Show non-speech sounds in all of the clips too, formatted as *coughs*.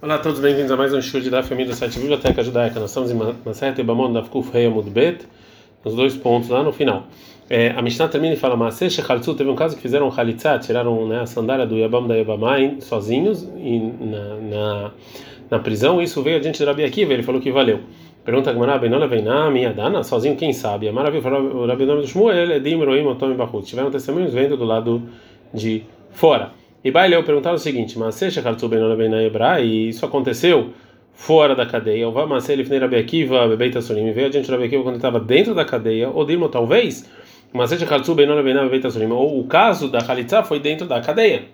Olá a todos, bem-vindos a mais um show da família do site Biblioteca Judaica. Nós estamos em Maseret Ebamon da Fkuf Rei Amud Bet, nos dois pontos lá no final. É, a Mishnah termina e fala: Maseh Shechaltzu, teve um caso que fizeram Khalitza, tiraram né, a sandália do Yabam da Yabamai sozinhos e na, na, na prisão. Isso veio adiante de Rabi Akiva, ele falou que valeu. Pergunta a Gemara, Benona Veiná, minha dana, sozinho quem sabe? A maravilha falou: o Rabi Nome do Shmuel, Edim, Roim, Otom e Bahut. Tiveram testemunhos vendo do lado de fora. E Baileu perguntava o seguinte: Mas e isso aconteceu fora da cadeia. O Vamasei ele Rabi Akiva, Bebeita Solim, veio adiante de Rabi Akiva quando estava dentro da cadeia, ou Dirmo talvez, mas ou o caso da Khalitza foi dentro da cadeia.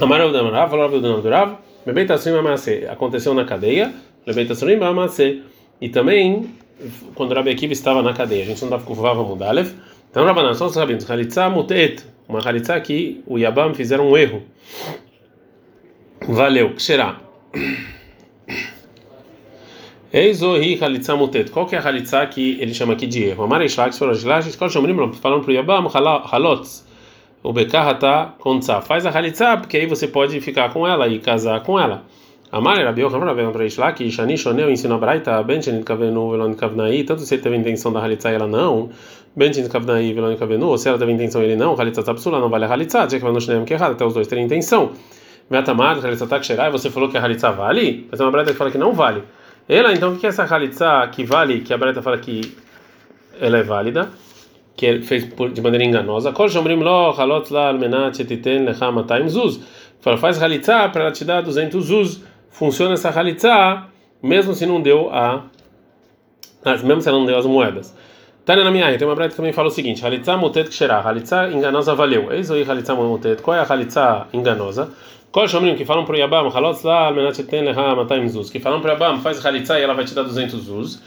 Amarav Damarav, falou Rabi Damarav, Bebeita Solim aconteceu na cadeia, Bebeita Solim Amasei, e também quando Rabi Akiva estava na cadeia. A gente não dava com Vava Mudalev. Então, Rabanan, são os Khalitza Mutet uma halitza que o Yabam fizeram um erro. Valeu, será? Eizohi halitza mutet. Qual que é a halitza que ele chama aqui de erro? Amar Shlax falou, Shlax, falando para o Yabam, halotz, o Bekahata kontza. Faz a halitza, porque aí você pode ficar com ela e casar com ela. Amar Rabi Yochanan, Rabi Yochanan Shlak, Shani Shoneu ensina a Braita, Ben Shenit Kavenu, Velon Kavnai, tanto se ele teve intenção da halitza e ela não, Ben Shenit Kavnai, Velon Kavenu, ou se ela teve intenção e ele não, halitza tapsula, não vale a halitza, já que não Shneem que é errado, até os dois terem intenção. Metamad, halitza taksherai, você falou que a halitza vale, mas é uma Braita que fala que não vale. Ela, então, o que é essa halitza que vale, que a Braita fala que ela é válida? que ele fez de maneira enganosa. Kol shomrim lo halot la almenat shetiten lecha matayim zuz. Fala, faz halitza para ela te dar 200 zuz funciona essa halitzá, mesmo se não deu a, mesmo se ela não deu as moedas. Tânia na minha tem uma breta que também fala o seguinte: halitzá mutet ksherá, halitzá enganosa valeu. Eis aí halitzá mutet. Qual é a halitzá enganosa? Qual shomrim que falam pro Yabam, halotz lá, almenat ten leha matayim zuz, que falam pro Yabam, faz halitzá e ela vai te dar 200 zuz.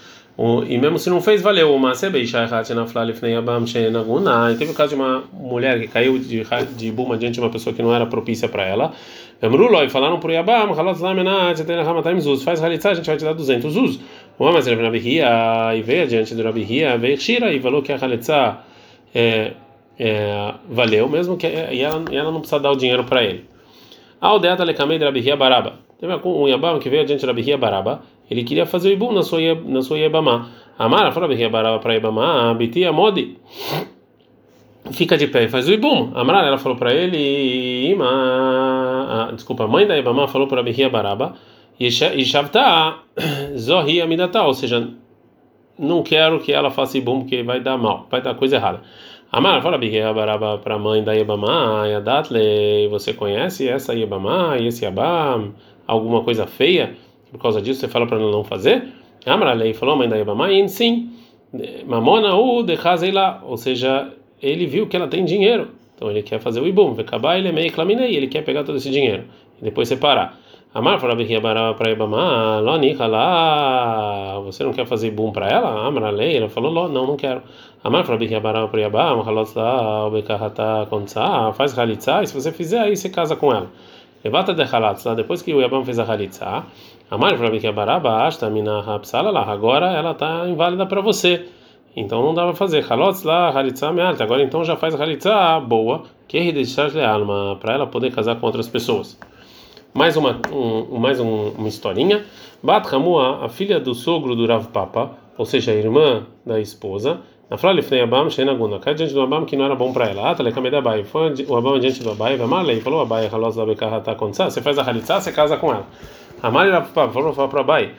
E mesmo se não fez, valeu. Uma sebeisha na flalifnei abam shenaguna. E teve o caso de uma mulher que caiu de, de buma diante de uma pessoa que não era propícia para ela. Emruloi falaram Yabam, lamenat, tem zuz. Faz halitzá, a gente vai te dar 200 zuz. Uma mas ele Rabihia e veio adiante do Rabihia, veio Shira e falou que a halitzá é, é, valeu, mesmo que e ela, e ela não precisa dar o dinheiro para ele. Aldeata lekamei de Rabihia baraba. Teve um Yabam que veio adiante de Rabihia baraba ele queria fazer o ibum na sua na sua Yebamá. Amara fala para Yebamá, Biti Amodi. Fica de pé e faz o ibum. Amara ela falou para ele, Ima, ah, desculpa, a mãe da Yebamá falou para Bihia Baraba, e Shavta *clears throat* Zohi Amidata, ou seja, não quero que ela faça ibum porque vai dar mal, vai dar coisa errada. Amara fala Bihia Baraba para a mãe da Yebamá, Yadatle, você conhece essa e esse Yabam? Alguma coisa feia? por causa disso você fala para não fazer? Amralei falou, mãe da Yabamain, sim. Mamona ou lá, ou seja, ele viu que ela tem dinheiro, então ele quer fazer o ibum, acabar ele é meio claminei, ele quer pegar todo esse dinheiro e depois separar. Amar falava que para Ibama, Lonica lá, você não quer fazer ibum para ela? Amralei, ela falou, não, não quero. Amar falava que para Ibama, Halot lá, Obekahata Kontsa, faz halitza, e se você fizer aí você casa com ela. Levata de halitza, depois que o Yabam fez a halitza, Amar falou que a baraba asta mina hapsala lá, agora ela está inválida para você. Então não dá para fazer. Halotz lá, halitza mealta. Agora então já faz halitza boa, que é deixar alma, para ela poder casar com outras pessoas. Mais uma, um, mais um, uma historinha. Bat Hamua, a filha do sogro do Rav Papa, ou seja, a irmã da esposa, na Flávia Fnei Abam, Sheinaguna, cai diante do Abam que não era bom para ela. Atale Kamed Abai, foi o Abam diante do Abai, Vamalei, falou Abai, Halos da Bekahata Kontsa, você faz a halitza, você casa com ela. Amar falou para Abai.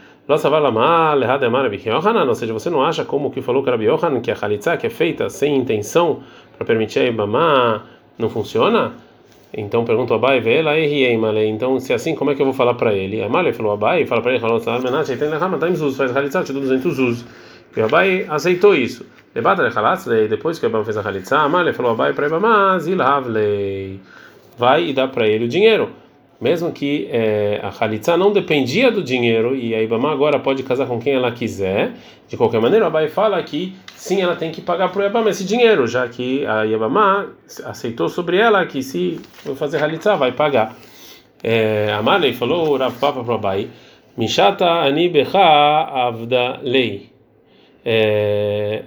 Ou seja, você não acha como que falou era Yohanan, que a Halitzah, que é feita sem intenção para permitir a Ibama, não funciona? Então pergunta Abai, vê lá e Male. Então, se é assim, como é que eu vou falar para ele? Amale falou Abai, fala para ele, falou, tá Zuz, faz Halitzah, te dou 200 Zuz. E Abai aceitou isso. Levada de depois que o Ibama fez a Halitzah, Amale falou Abai para Ibama, Zilhavlei. Vai e dá para ele o dinheiro mesmo que é, a Khalitsa não dependia do dinheiro e a Ibama agora pode casar com quem ela quiser, de qualquer maneira, o Abai fala que sim, ela tem que pagar para o Ibama esse dinheiro, já que a Ibama aceitou sobre ela que se for fazer Khalitsa vai pagar. É, a Marley falou, Rav Papa para o Abai, Mishata ani becha avda lei. É,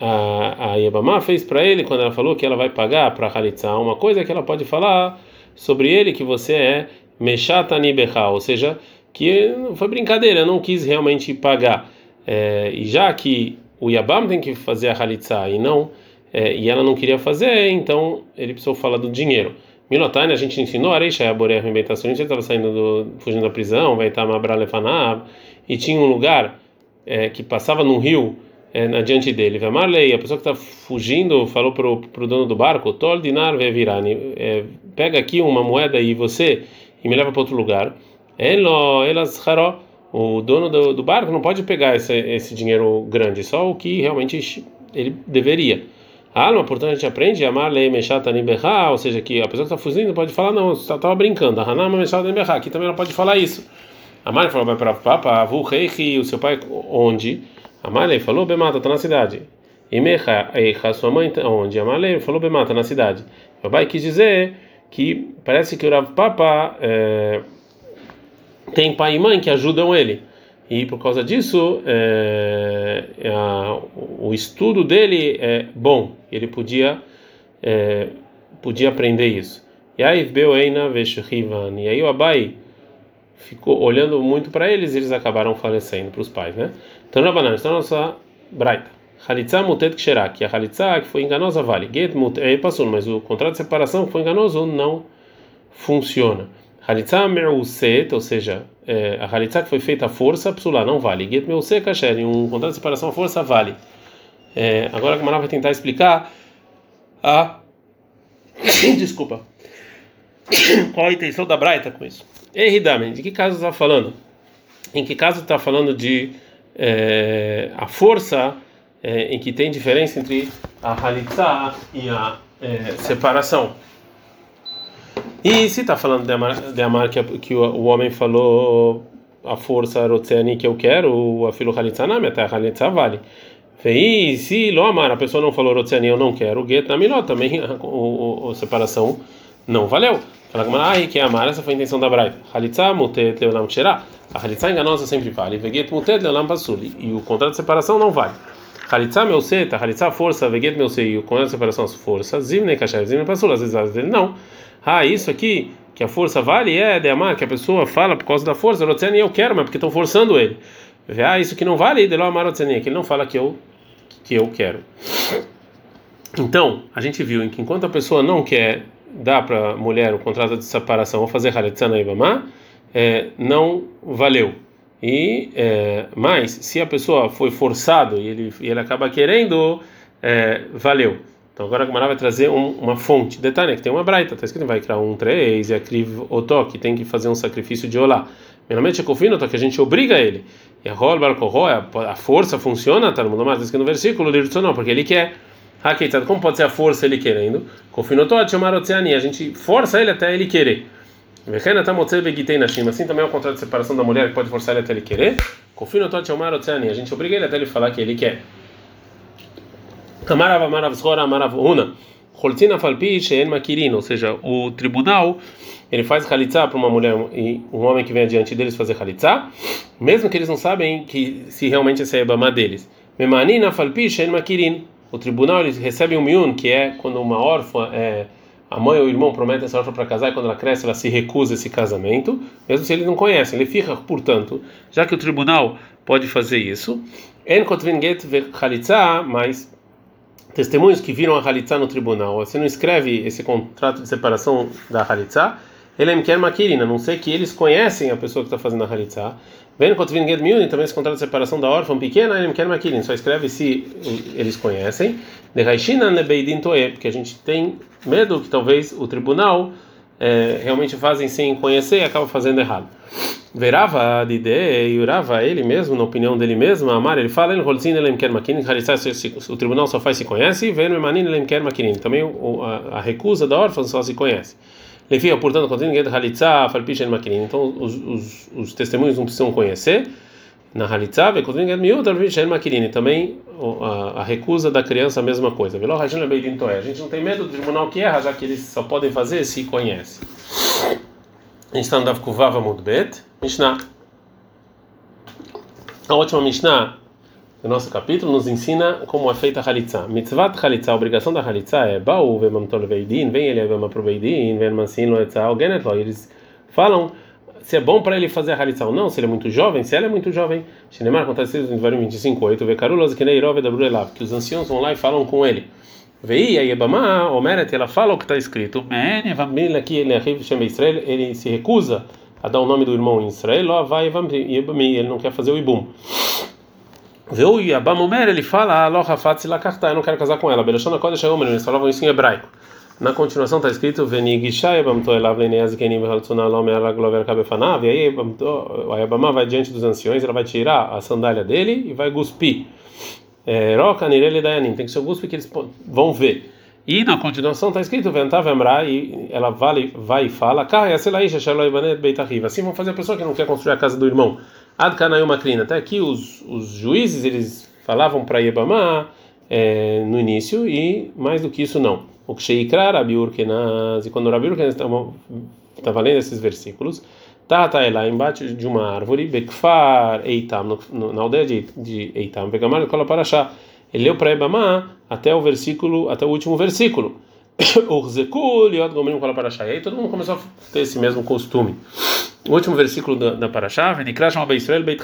a, a Yabama fez para ele quando ela falou que ela vai pagar para a uma coisa que ela pode falar sobre ele que você é Meshatani Becha, ou seja, que foi brincadeira, não quis realmente pagar. É, e já que o Yabam tem que fazer a Halitza e não, é, e ela não queria fazer, então ele precisou falar do dinheiro. Milotane, a gente ensinou, Areisha e Aboré arrebentação, a gente estava saindo do, fugindo da prisão, vai estar Mabra Lefanab, e tinha um lugar é, que passava num rio é, diante dele. Marley, a pessoa que está fugindo, falou para o dono do barco: Tol dinar virani, é, pega aqui uma moeda e você e me leva para outro lugar. Elo, elas. O dono do, do, barco não pode pegar esse, esse dinheiro grande, só o que realmente ele deveria. A alma, portanto, a gente aprende amar lei mechata niberra, ou seja, que a pessoa que está fugindo pode falar, não, você estava brincando. Hanama aqui também ela pode falar isso. A mãe falou para o papa, avu rei, o seu pai onde? Amalei falou, Bemata, está na cidade. E Mecha, Eicha, sua mãe, tá onde? Amalei falou, Bemata, na cidade. Meu pai quis dizer que parece que o Rav Papa é, tem pai e mãe que ajudam ele. E por causa disso, é, a, o estudo dele é bom. Ele podia, é, podia aprender isso. E aí, Beueina Veshivan. E aí o Abai ficou olhando muito para eles e eles acabaram falecendo para os pais, né? Então, Rabanan, está na nossa braita. Halitza mutet que a halitza que foi enganosa vale. Get mutet é passou, mas o contrato de separação que foi enganoso não funciona. Halitza meuset, ou seja, é, a halitza que foi feita à força, psula, não vale. Get meuset kasher, um contrato de separação à força vale. É, agora a Gamara vai tentar explicar a. *coughs* Desculpa. *coughs* Qual a intenção da Braita com isso? Erridamen, de que caso está falando? Em que caso está falando de é, a força é, em que tem diferença entre a halitza e a é, separação? E se está falando de amar, que, que o, o, homem falou a força rotzeni que eu quero, a filo halitza não, até a halitza vale. E se lo amar, a pessoa não falou rotzeni eu não quero, get na também a, a, a separação não valeu. Fala como ah, que é amar, essa foi a intenção da Braita. Halitza mutet leolam tcherá. A halitza enganosa sempre vale. Veget mutet leolam pasul. E o contrato de separação não vale. Halitza meu seta, halitza força, veget meu sei. E o contrato de separação força. Zimne kasher, zimne pasul. Às vezes, vezes não. Ah, isso aqui que a força vale é de amar, que a pessoa fala por causa da força. Rotzeni eu quero, mas porque estão forçando ele. Ah, isso que não vale, de lo amar rotzeni, que ele não fala que eu que eu quero. Então, a gente viu que enquanto a pessoa não quer dá para a mulher o contrato de separação ou fazer haletzana ibama, é, não valeu. E é, mas se a pessoa foi forçado e ele, e ele acaba querendo, é, valeu. Então agora a Gemara vai trazer um, uma fonte. Detalhe que tem uma braita, está escrito vai criar um três e a otó, que tem que fazer um sacrifício de olá. Primeiramente é confino, que a gente obriga ele. E a rol a força funciona, tá no mundo mais, no versículo, porque ele quer. Hakeitzad, como pode ser a força ele querendo? Confinotot, chamar a gente força ele até ele querer. Assim também é o contrato de separação da mulher que pode forçar ele até ele querer. Confinotot, chamar a gente obriga ele até ele falar que ele quer. Amarav, amarav, zhora, amarav, una. Holtina falpi, sheen makirin, ou seja, o tribunal ele faz halitzá para uma mulher e um homem que vem adiante deles fazer halitzá, mesmo que eles não sabem que se realmente esse é a deles. Memanina falpi, sheen makirin o tribunal eles recebem um miun, que é quando uma órfã, é, a mãe ou o irmão prometem essa órfã para casar e quando ela cresce ela se recusa esse casamento, mesmo se eles não conhecem. Ele fica, portanto, já que o tribunal pode fazer isso, mas testemunhos que viram a halitza no tribunal, você não escreve esse contrato de separação da halitza, ele é quer maquirina, a não sei que eles conhecem a pessoa que está fazendo a halitza. Vendo Kotvin Get Miuni, também esse contrato de separação da órfã pequena, ele quer maquilin, só escreve se eles conhecem. De Raishina Nebeidin Toe, porque a gente tem medo que talvez o tribunal é, realmente fazem sem conhecer e acaba fazendo errado. Verava de ideia e urava ele mesmo, na opinião dele mesmo, Amar, ele fala, ele o tribunal só faz se conhece, vendo Manin ele quer maquilin, também a, a recusa da órfã só se conhece. Lefia, portanto, quando ninguém halitza, falpichem makinim. Então, os, os, os testemunhos não precisam conhecer na halitza, quando ninguém miúdo, falpichem makinim. Também a, a recusa da criança, a mesma coisa. A gente não tem medo do tribunal que erra, já que eles só podem fazer se conhecem. A gente está no Dav Kuvava Mudbet, Mishnah. A última Mishnah o nosso capítulo nos ensina como é feita a halitza. Mitzvat halitza, a obrigação da halitza é Baú vemamtol veidin, vem ele vema pro veidin, vem mansin lo etza algenet lo, eles falam se é bom para ele fazer a halitza ou não, se ele é muito jovem, se ela é muito jovem. Shinemar acontece em 25:8, vê Carulas que neirove da Brulelav, que os anciãos vão lá e falam com ele. Veia Yebama, Omeret, ela fala o que está escrito. ele ele se recusa a dar o nome do irmão em Israel, ele não quer fazer o ibum. Veu Yabam Omer, ele fala, Aloha Fatsi Lakarta, eu não quero casar com ela. Belashona Kodesh Omer, eles falavam isso em hebraico. Na continuação está escrito Venigishai Bamto Elav Leneaz Kenim Haltsuna Lome Araglover Kabefanav. E aí a Ayabama vai diante dos anciões, ela vai tirar a sandália dele e vai cuspir. É, Roca Nirele Dayanim, tem que ser o guspe que eles vão ver. E na continuação está escrito Ventav Emra, e ela vai, vai e fala Beitahiv. Assim vão fazer a pessoa que não quer construir a casa do irmão. Ad Kanayuma Krina. Até aqui os, os juízes eles falavam para Yebamá é, no início e mais do que isso não. O que Sheikra Rabi Urkenaz, e quando Rabi Urkenaz estava lendo esses versículos, Tata é lá embaixo de uma árvore, Bekfar Eitam, na aldeia de, de Eitam, Vegamar Kola Parashá. Ele leu para Ebamá até o versículo, até o último versículo. *coughs* Gomrim Kola Parashá. E aí todo mundo começou a ter esse mesmo costume. O último versículo da, da Parashá, Venikra Beisrael Beit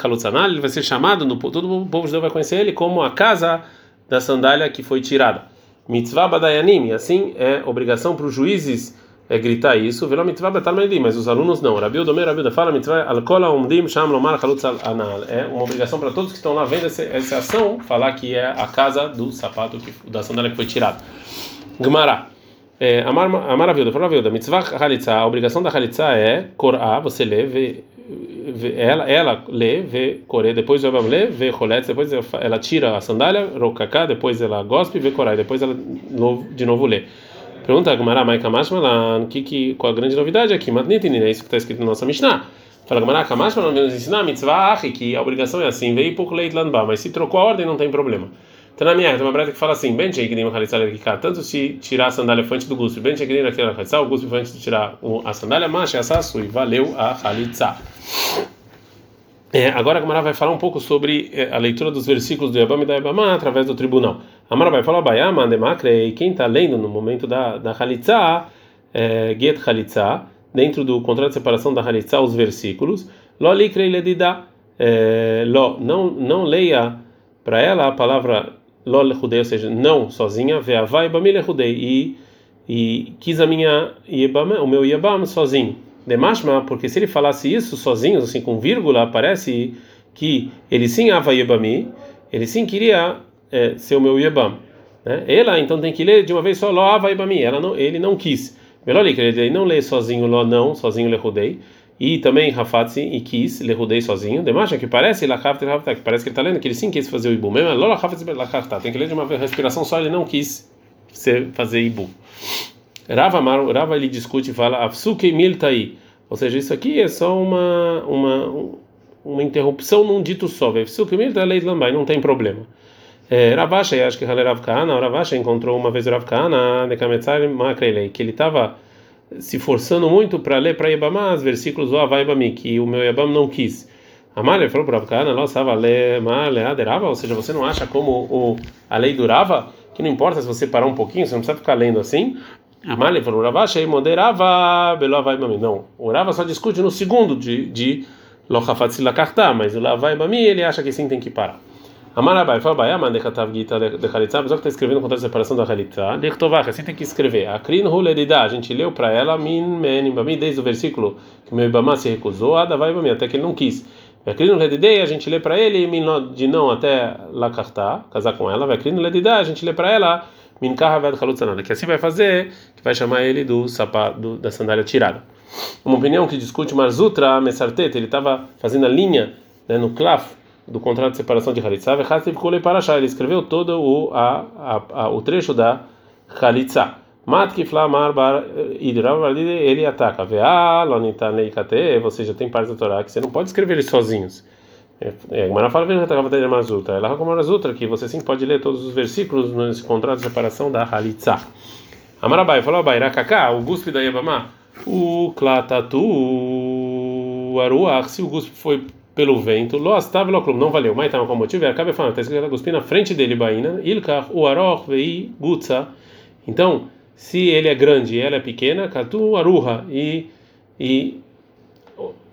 ele vai ser chamado, no, todo o povo judeu vai conhecer ele como a casa da sandália que foi tirada mitzvah badayanim, assim é obrigação para os juízes é gritar isso, virou mitzvah betalmedim, mas os alunos não. Rabiu Domer, Rabiu da fala mitzvah al-kola umdim sham lomar chalutz anal. É uma obrigação para todos que estão lá vendo essa, essa ação, falar que é a casa do sapato, que, da sandália que foi tirada. Gemara. É, amar, amar a viúda, a mitzvah halitza, a obrigação da halitza é korá, você lê, vê, vê, ela, ela lê, vê coré, depois Abam lê, vê roletz, depois ela tira a sandália, rokaká, depois ela gospe, vê corá, depois ela de novo lê. Pergunta a Gemara, Maika Mashmalan, que, que, qual a grande novidade aqui? Matnitin, é isso que está escrito na nossa Mishnah. Fala Gemara, Kamashmalan, nos ensinar mitzvah que a obrigação é assim, veio pouco leit lanba, mas se trocou a ordem não tem problema. Então na minha tem uma breta que fala assim, bem tanto se tirar a sandália foi antes do guspe, bem o guspe foi antes de tirar a sandália, mas essa e valeu a halitza. É, agora a Gamara vai falar um pouco sobre é, a leitura dos versículos do Yabam e da Yabamá através do tribunal. A Gamara vai falar Bayama, Demakre, e quem está lendo no momento da, da Halitza, é, Get Halitza, dentro do contrato de separação da Halitza, os versículos, Lo Likrei Ledida, é, Lo, não, não leia para ela a palavra Lo Lehudei, ou seja, não sozinha, Veavai Bami Lehudei, e, e quis a minha Yebam, o meu Yebam sozinho. Demashma, porque se ele falasse isso sozinho, assim com vírgula, parece que ele sim ava yebami, ele sim queria é, ser o meu yebam. Né? Ela então tem que ler de uma vez só lo ava yebami, ela não, ele não quis. Melhor ele não lê sozinho lo não, sozinho lehudei. E também Rafatzi e quis, lehudei sozinho. Demashma que parece que parece que ele está lendo que ele sim quis fazer o ibu. Mesmo lo tem que ler de uma respiração só, ele não quis fazer ibu. Rava, Rava ele discute e fala Afsuke miltai, ou seja, isso aqui é só uma uma uma interrupção num dito só. Afsuke miltai lei lambai, não tem problema. É, Ravasha, acho que Rav Kahana, Ravasha encontrou uma vez Rav Kahana, Makrelei, que ele estava se forçando muito para ler para Yabamá os versículos do Avaibami, que o meu Yabam não quis. Amália falou para Rav Kahana, nossa, ou seja, você não acha como o, a lei durava? Que não importa se você parar um pouquinho, você não precisa ficar lendo assim. Amalei falou, Ravashi moderava belovai bami. Não, o Rava só discute no segundo de, de Lochafatzila Karta, mas o Lavai bami ele acha que sim tem que parar. Amarabai, Fabai, Amande Katav Gita de Khalitza, a pessoa que está escrevendo contra a separação da Khalitza, Lechtovach, assim tem que escrever. A Krin Huledida, a gente leu para ela, Min Menim Bami, desde o versículo que meu Ibama se recusou, Adavai Bami, até que ele não quis. A Krin Huledidei, a gente lê para ele, Min de não até Lakarta, casar com ela, a Krin Huledida, a gente lê para ela, Minkaha ved Halutzanada, que assim vai fazer, que vai chamar ele do sapato da sandália tirada. Uma opinião que discute Marzutra Mesartet, ele estava fazendo a linha né, no claf do contrato de separação de Halitza, ele escreveu todo o, a, a, a, o trecho da Halitza. Mat Kiflamar Bar ele ataca. Vea, Lonitanei ou seja, tem partes da Torá que você não pode escrever eles sozinhos. É, Agmará fala Mazutra. Ela como Mazutra que você sim pode ler todos os versículos nesse contrato de separação da Halitza. Amarabai falou Abai Rakaka, o guspe da Yabamá, o Klatatu, Aruach, se o guspe foi pelo vento, lo astava lo não valeu. Mas estava com motivo, acaba falando, está escrito guspe na frente dele baina, ilkar o aroch vei gutza. Então, se ele é grande e ela é pequena, katu aruha e e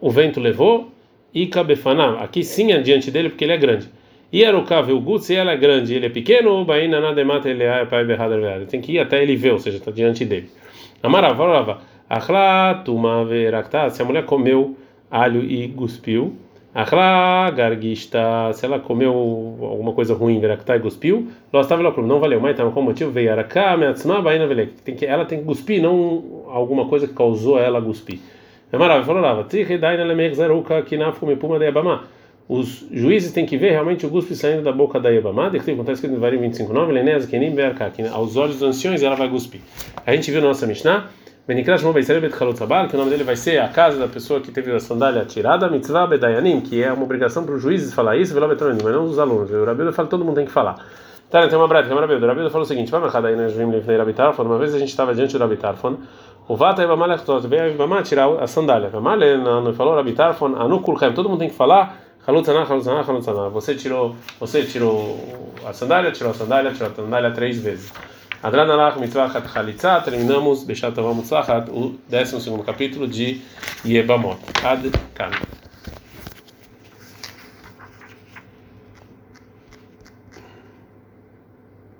o vento levou, e cabefanav, aqui sim é diante dele porque ele é grande. E era o o gut, se ela é grande. Ele é pequeno, ou baina nada mata ele é pai berrado Tem que ir até ele ver, ou seja, está diante dele. Amaravava, achla tuma verakta, se a mulher comeu alho e cuspiu, achla gargista, se ela comeu alguma coisa ruim, verakta e cuspiu, lá não valeu, mas então qual motivo veio araká, meatzma baina vele, tem que ela tem que cuspir, não alguma coisa que causou ela cuspir. Amaravava, falou lá, tzihredaina lemexeruka kinafum puma de abama os juízes têm que ver realmente o guspe saindo da boca da Yebamá, que acontece que no Varim 25.9, Lenez, Kenim, Berka, que aos olhos dos anciões ela vai cuspir. A gente viu na nossa Mishnah, Benikrash Mobeisere Bet Chalot que o nome dele vai ser a casa da pessoa que teve a sandália tirada, Mitzvah Bedayanim, que é uma obrigação para os juízes falar isso, Velo Betronim, mas não os alunos. O Rabiuda fala todo mundo tem que falar. Tá, tem uma breve, tem uma breve. O Rabiuda falou o seguinte: vai marcar daí na Jvim Lefnei Rabitarfon. Uma vez a gente estava diante do Rabitarfon, o Vata Yebamá Lechtot, veio a Yebamá tirar a sandália. Não falou Rabitarfon, Anu Kulchem, todo mundo tem que falar. Halutzana, Halutzana, Halutzana. Você tirou, você tirou a sandália, tirou a sandália, tirou a sandália três vezes. Adranalach Mitzvachat Chalitza, terminamos Bechat Mutzachat, o 12 capítulo de Yebamot. Ad Kan.